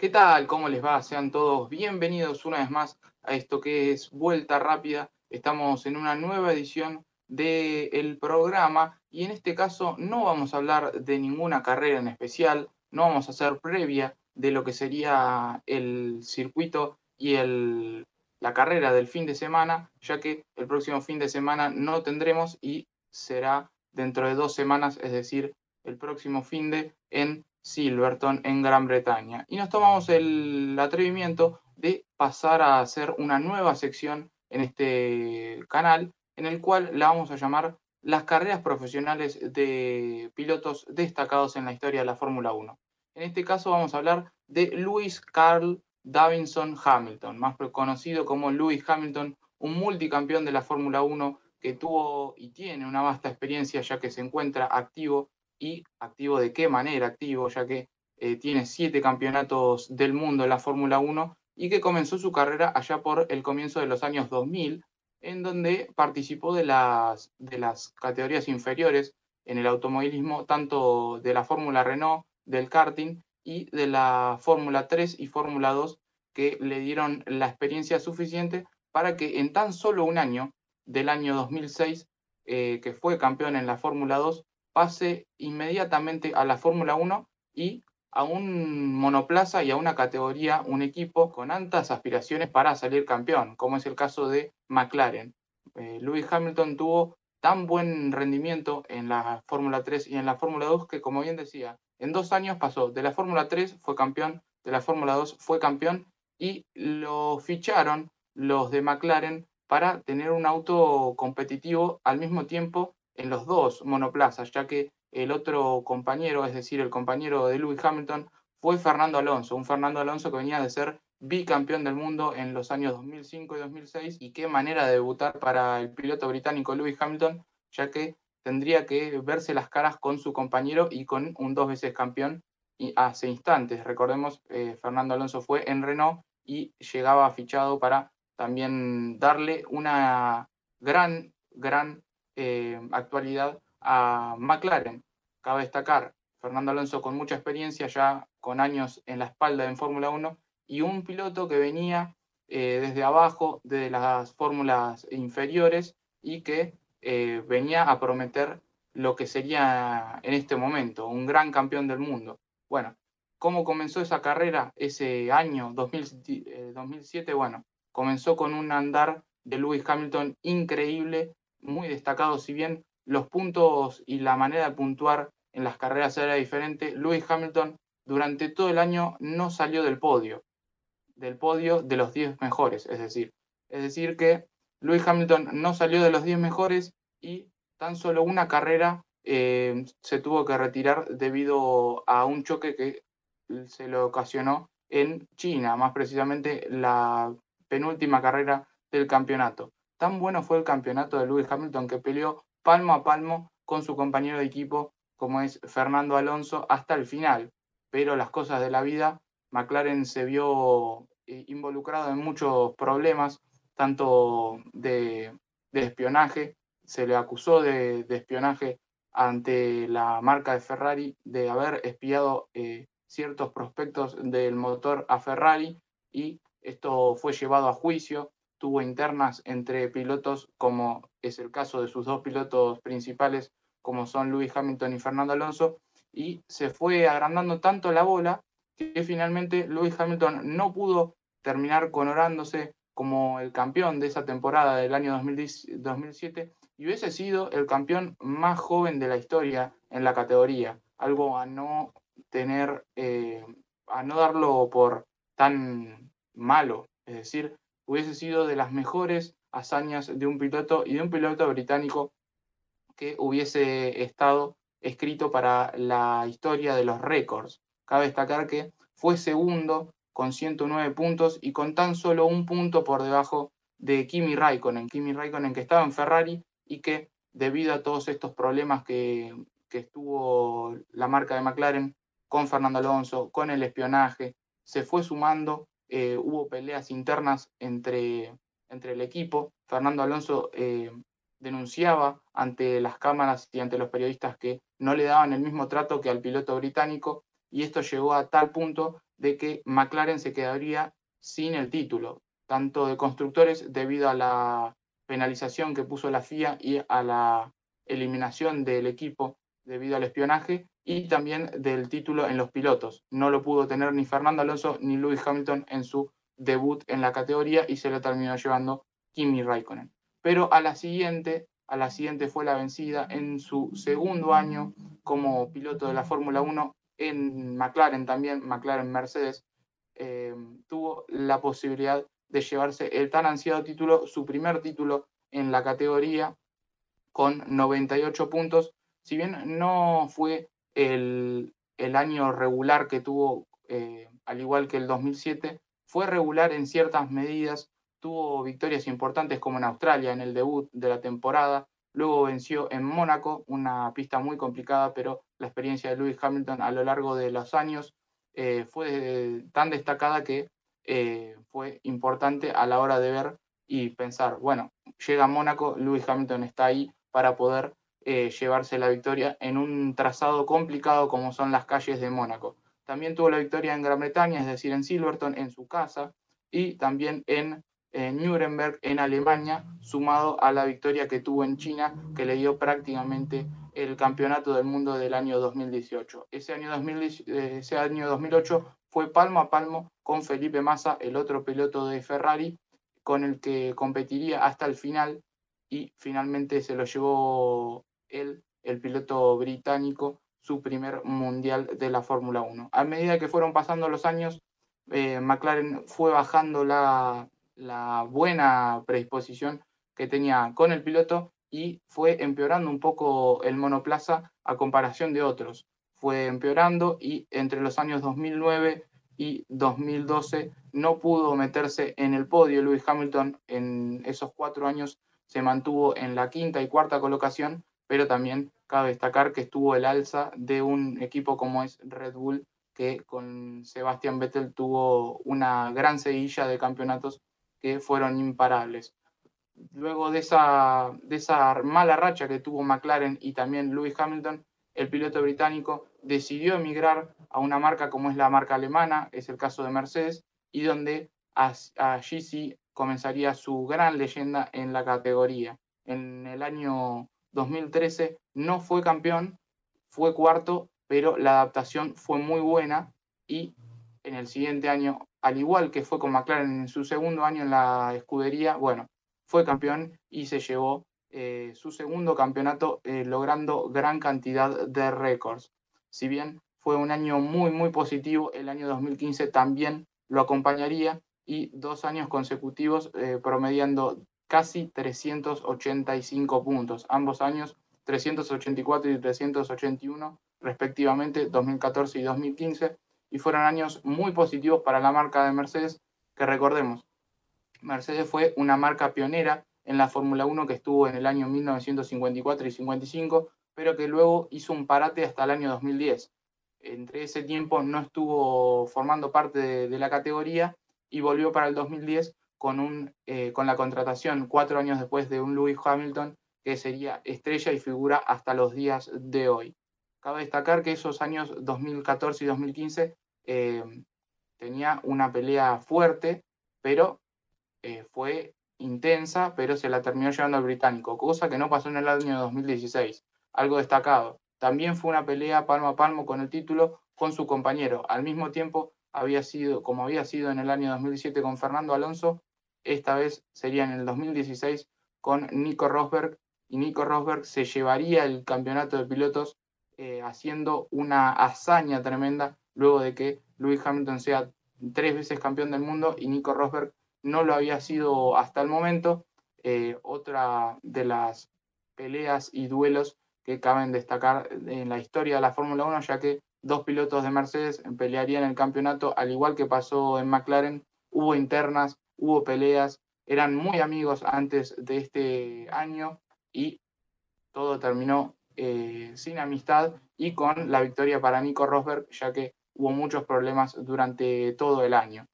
¿Qué tal? ¿Cómo les va? Sean todos bienvenidos una vez más a esto que es Vuelta Rápida. Estamos en una nueva edición del programa y en este caso no vamos a hablar de ninguna carrera en especial, no vamos a hacer previa de lo que sería el circuito y el, la carrera del fin de semana, ya que el próximo fin de semana no tendremos y será dentro de dos semanas, es decir, el próximo fin de en Silverton en Gran Bretaña. Y nos tomamos el atrevimiento de pasar a hacer una nueva sección en este canal, en el cual la vamos a llamar las carreras profesionales de pilotos destacados en la historia de la Fórmula 1. En este caso vamos a hablar de Lewis Carl Davinson Hamilton, más conocido como Lewis Hamilton, un multicampeón de la Fórmula 1 que tuvo y tiene una vasta experiencia ya que se encuentra activo y activo de qué manera activo, ya que eh, tiene siete campeonatos del mundo en la Fórmula 1 y que comenzó su carrera allá por el comienzo de los años 2000, en donde participó de las, de las categorías inferiores en el automovilismo, tanto de la Fórmula Renault, del karting y de la Fórmula 3 y Fórmula 2, que le dieron la experiencia suficiente para que en tan solo un año, del año 2006, eh, que fue campeón en la Fórmula 2, pase inmediatamente a la Fórmula 1 y a un monoplaza y a una categoría, un equipo con altas aspiraciones para salir campeón, como es el caso de McLaren. Eh, Lewis Hamilton tuvo tan buen rendimiento en la Fórmula 3 y en la Fórmula 2 que, como bien decía, en dos años pasó de la Fórmula 3 fue campeón, de la Fórmula 2 fue campeón y lo ficharon los de McLaren para tener un auto competitivo al mismo tiempo en los dos monoplazas, ya que el otro compañero, es decir, el compañero de Lewis Hamilton, fue Fernando Alonso, un Fernando Alonso que venía de ser bicampeón del mundo en los años 2005 y 2006, y qué manera de debutar para el piloto británico Lewis Hamilton, ya que tendría que verse las caras con su compañero y con un dos veces campeón y hace instantes. Recordemos, eh, Fernando Alonso fue en Renault y llegaba fichado para también darle una gran, gran eh, actualidad a McLaren. Cabe destacar, Fernando Alonso con mucha experiencia, ya con años en la espalda en Fórmula 1, y un piloto que venía eh, desde abajo, de las fórmulas inferiores, y que eh, venía a prometer lo que sería en este momento, un gran campeón del mundo. Bueno, ¿cómo comenzó esa carrera ese año 2007? Bueno, comenzó con un andar de Lewis Hamilton increíble, muy destacado, si bien los puntos y la manera de puntuar en las carreras era diferente, Lewis Hamilton durante todo el año no salió del podio, del podio de los 10 mejores, es decir, es decir que Lewis Hamilton no salió de los 10 mejores y tan solo una carrera eh, se tuvo que retirar debido a un choque que se le ocasionó en China, más precisamente la penúltima carrera del campeonato. Tan bueno fue el campeonato de Lewis Hamilton que peleó palmo a palmo con su compañero de equipo como es Fernando Alonso hasta el final. Pero las cosas de la vida, McLaren se vio eh, involucrado en muchos problemas, tanto de, espionaje, se le acusó de, espionaje ante la marca de Ferrari de haber espiado eh, ciertos prospectos del motor a Ferrari y esto fue llevado a juicio tuvo internas entre pilotos, como es el caso de sus dos pilotos principales, como son Lewis Hamilton y Fernando Alonso, y se fue agrandando tanto la bola que finalmente Lewis Hamilton no pudo terminar coronándose como el campeón de esa temporada del año 2007 y hubiese sido el campeón más joven de la historia en la categoría, algo a no tener, eh, a no darlo por tan malo, es decir, hubiese sido de las mejores hazañas de un piloto y de un piloto británico que hubiese estado escrito para la historia de los récords. Cabe destacar que fue segundo con 109 puntos y con tan solo un punto por debajo de Kimi Raikkonen. Kimi Raikkonen que estaba en Ferrari y que debido a todos estos problemas que, que estuvo la marca de McLaren con Fernando Alonso, con el espionaje, se fue sumando eh, hubo peleas internas entre, entre el equipo. Fernando Alonso eh, denunciaba ante las cámaras y ante los periodistas que no le daban el mismo trato que al piloto británico y esto llegó a tal punto de que McLaren se quedaría sin el título, tanto de constructores debido a la penalización que puso la FIA y a la eliminación del equipo debido al espionaje y también del título en los pilotos. No lo pudo tener ni Fernando Alonso ni Lewis Hamilton en su debut en la categoría y se lo terminó llevando Kimi Raikkonen. Pero a la siguiente, a la siguiente fue la vencida en su segundo año como piloto de la Fórmula 1 en McLaren también, McLaren Mercedes, eh, tuvo la posibilidad de llevarse el tan ansiado título, su primer título en la categoría, con 98 puntos. Si bien no fue el, año regular que tuvo, eh, al igual que el 2007, fue regular en ciertas medidas, tuvo victorias importantes como en Australia, en el debut de la temporada, luego venció en Mónaco, una pista muy complicada, pero la experiencia de Lewis Hamilton a lo largo de los años eh, fue tan destacada que eh, fue importante a la hora de ver y pensar, bueno, llega a Mónaco, Lewis Hamilton está ahí para poder eh, llevarse la victoria en un trazado complicado como son las calles de Mónaco. También tuvo la victoria en Gran Bretaña, es decir, en Silverton, en su casa, y también en, Nuremberg, en Alemania, sumado a la victoria que tuvo en China, que le dio prácticamente el campeonato del mundo del año 2018. Ese año, eh, ese año 2008 fue palmo a palmo con Felipe Massa, el otro piloto de Ferrari, con el que competiría hasta el final y finalmente se lo llevó el piloto británico, su primer mundial de la Fórmula 1. A medida que fueron pasando los años, eh, McLaren fue bajando la, buena predisposición que tenía con el piloto y fue empeorando un poco el monoplaza a comparación de otros. Fue empeorando y entre los años 2009 y 2012 no pudo meterse en el podio. Lewis Hamilton en esos cuatro años se mantuvo en la quinta y cuarta colocación, pero también cabe destacar que estuvo el alza de un equipo como es Red Bull, que con Sebastian Vettel tuvo una gran seguilla de campeonatos que fueron imparables. Luego de esa, de esa mala racha que tuvo McLaren y también Lewis Hamilton, el piloto británico decidió emigrar a una marca como es la marca alemana, es el caso de Mercedes, y donde allí sí comenzaría su gran leyenda en la categoría. En el año 2013 no fue campeón, fue cuarto, pero la adaptación fue muy buena y en el siguiente año, al igual que fue con McLaren en su segundo año en la escudería, bueno, fue campeón y se llevó eh, su segundo campeonato eh, logrando gran cantidad de récords. Si bien fue un año muy, muy positivo, el año 2015 también lo acompañaría y dos años consecutivos eh, promediando casi 385 puntos, ambos años 384 y 381 respectivamente, 2014 y 2015, y fueron años muy positivos para la marca de Mercedes, que recordemos, Mercedes fue una marca pionera en la Fórmula 1 que estuvo en el año 1954 y 55, pero que luego hizo un parate hasta el año 2010. Entre ese tiempo no estuvo formando parte de, la categoría y volvió para el 2010 eh, con la contratación cuatro años después de un Lewis Hamilton que sería estrella y figura hasta los días de hoy. Cabe destacar que esos años 2014 y 2015 eh, tenía una pelea fuerte, pero eh, fue intensa, pero se la terminó llevando al británico, cosa que no pasó en el año 2016. Algo destacado. También fue una pelea palmo a palmo con el título con su compañero. Al mismo tiempo, había sido, como había sido en el año 2017 con Fernando Alonso, esta vez sería en el 2016 con Nico Rosberg y Nico Rosberg se llevaría el campeonato de pilotos eh, haciendo una hazaña tremenda luego de que Lewis Hamilton sea tres veces campeón del mundo y Nico Rosberg no lo había sido hasta el momento. Eh, otra de las peleas y duelos que caben destacar en la historia de la Fórmula 1, ya que dos pilotos de Mercedes pelearían el campeonato, al igual que pasó en McLaren, hubo internas, hubo peleas, eran muy amigos antes de este año y todo terminó eh, sin amistad y con la victoria para Nico Rosberg, ya que hubo muchos problemas durante todo el año.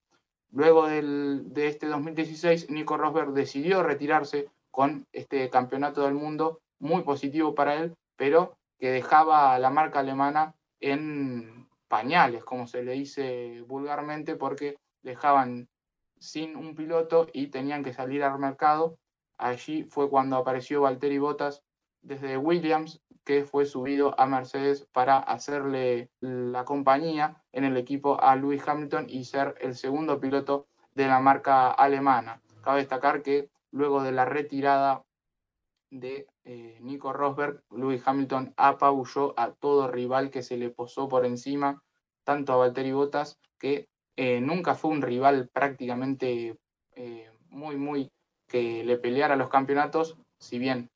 Luego de este 2016, Nico Rosberg decidió retirarse con este campeonato del mundo, muy positivo para él, pero que dejaba a la marca alemana en, pañales, como se le dice vulgarmente, porque dejaban sin un piloto y tenían que salir al mercado. Allí fue cuando apareció Valtteri Bottas desde Williams, que fue subido a Mercedes para hacerle la compañía en el equipo a Lewis Hamilton y ser el segundo piloto de la marca alemana. Cabe destacar que luego de la retirada de eh, Nico Rosberg, Lewis Hamilton apabulló a todo rival que se le posó por encima, tanto a Valtteri Bottas, que eh, nunca fue un rival prácticamente eh, muy, muy que le peleara los campeonatos, si bien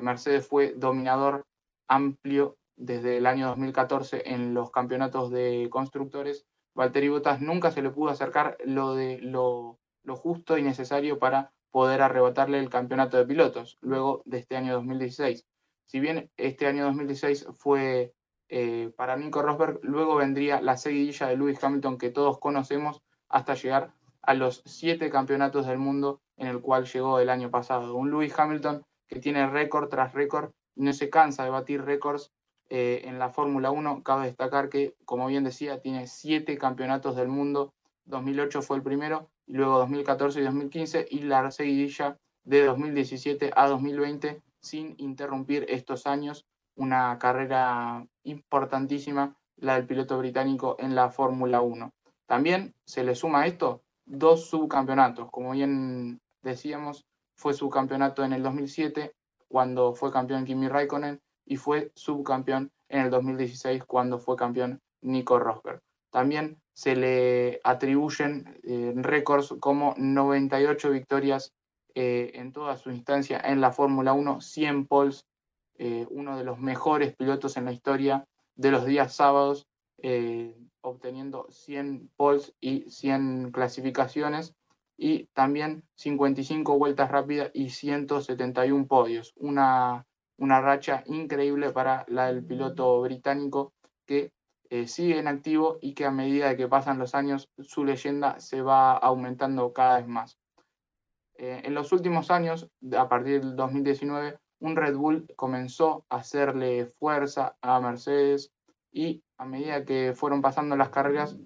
Mercedes fue dominador amplio desde el año 2014 en los campeonatos de constructores, Valtteri Bottas nunca se le pudo acercar lo, de, lo, lo justo y necesario para poder arrebatarle el campeonato de pilotos luego de este año 2016. Si bien este año 2016 fue eh, para Nico Rosberg, luego vendría la seguidilla de Lewis Hamilton que todos conocemos hasta llegar a los siete campeonatos del mundo en el cual llegó el año pasado. Un Lewis Hamilton que tiene récord tras récord no se cansa de batir récords eh, en la Fórmula 1. Cabe destacar que, como bien decía, tiene siete campeonatos del mundo. 2008 fue el primero, y luego 2014 y 2015 y la seguidilla de 2017 a 2020 sin interrumpir estos años. Una carrera importantísima, la del piloto británico en la Fórmula 1. También se le suma a esto dos subcampeonatos. Como bien decíamos, fue subcampeonato en el 2007 cuando fue campeón Kimi Raikkonen y fue subcampeón en el 2016 cuando fue campeón Nico Rosberg. También se le atribuyen eh, récords como 98 victorias eh, en toda su instancia en la Fórmula 1, 100 poles, eh, uno de los mejores pilotos en la historia de los días sábados, obteniendo 100 poles y 100 clasificaciones, y también 55 vueltas rápidas y 171 podios, una, una racha increíble para la del piloto británico que eh, sigue en activo y que a medida que pasan los años su leyenda se va aumentando cada vez más. Eh, en los últimos años, a partir del 2019, un Red Bull comenzó a hacerle fuerza a Mercedes y a medida que fueron pasando las carreras,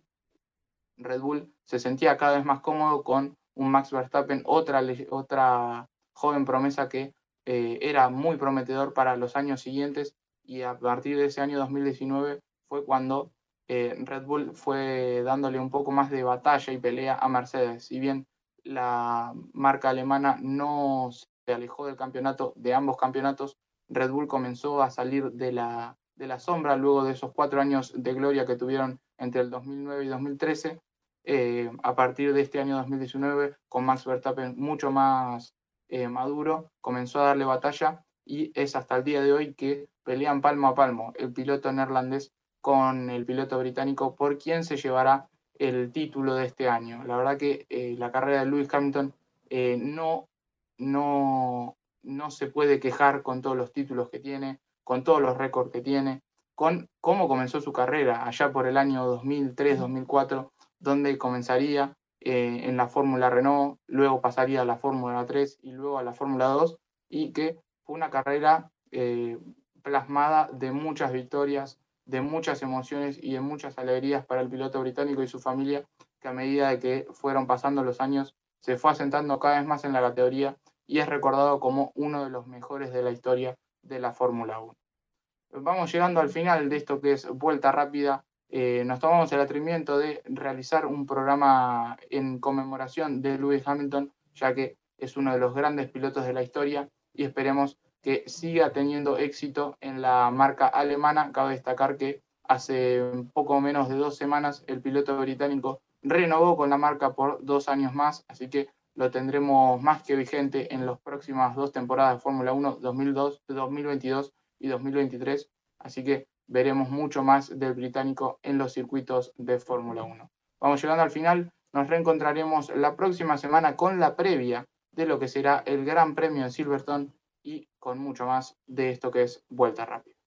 Red Bull se sentía cada vez más cómodo con un Max Verstappen, otra, otra joven promesa que eh, era muy prometedor para los años siguientes y a partir de ese año 2019 fue cuando eh, Red Bull fue dándole un poco más de batalla y pelea a Mercedes. Si bien la marca alemana no se alejó del campeonato, de ambos campeonatos, Red Bull comenzó a salir de la, de la sombra luego de esos cuatro años de gloria que tuvieron entre el 2009 y 2013. Eh, a partir de este año 2019, con Max Verstappen mucho más eh, maduro, comenzó a darle batalla y es hasta el día de hoy que pelean palmo a palmo el piloto neerlandés con el piloto británico por quién se llevará el título de este año. La verdad que eh, la carrera de Lewis Hamilton no, no, no se puede quejar con todos los títulos que tiene, con todos los récords que tiene, con cómo comenzó su carrera allá por el año 2003-2004, donde comenzaría eh, en la Fórmula Renault, luego pasaría a la Fórmula 3 y luego a la Fórmula 2, y que fue una carrera plasmada de muchas victorias, de muchas emociones y de muchas alegrías para el piloto británico y su familia, que a medida de que fueron pasando los años se fue asentando cada vez más en la categoría y es recordado como uno de los mejores de la historia de la Fórmula 1. Vamos llegando al final de esto que es Vuelta Rápida. Eh, nos tomamos el atrevimiento de realizar un programa en conmemoración de Lewis Hamilton, ya que es uno de los grandes pilotos de la historia y esperemos que siga teniendo éxito en la marca alemana. Cabe destacar que hace poco menos de dos semanas el piloto británico renovó con la marca por dos años más, así que lo tendremos más que vigente en las próximas dos temporadas de Fórmula 1, 2002, 2022 y 2023, así que veremos mucho más del británico en los circuitos de Fórmula 1. Vamos llegando al final, nos reencontraremos la próxima semana con la previa de lo que será el Gran Premio de Silverstone y con mucho más de esto que es Vuelta Rápida.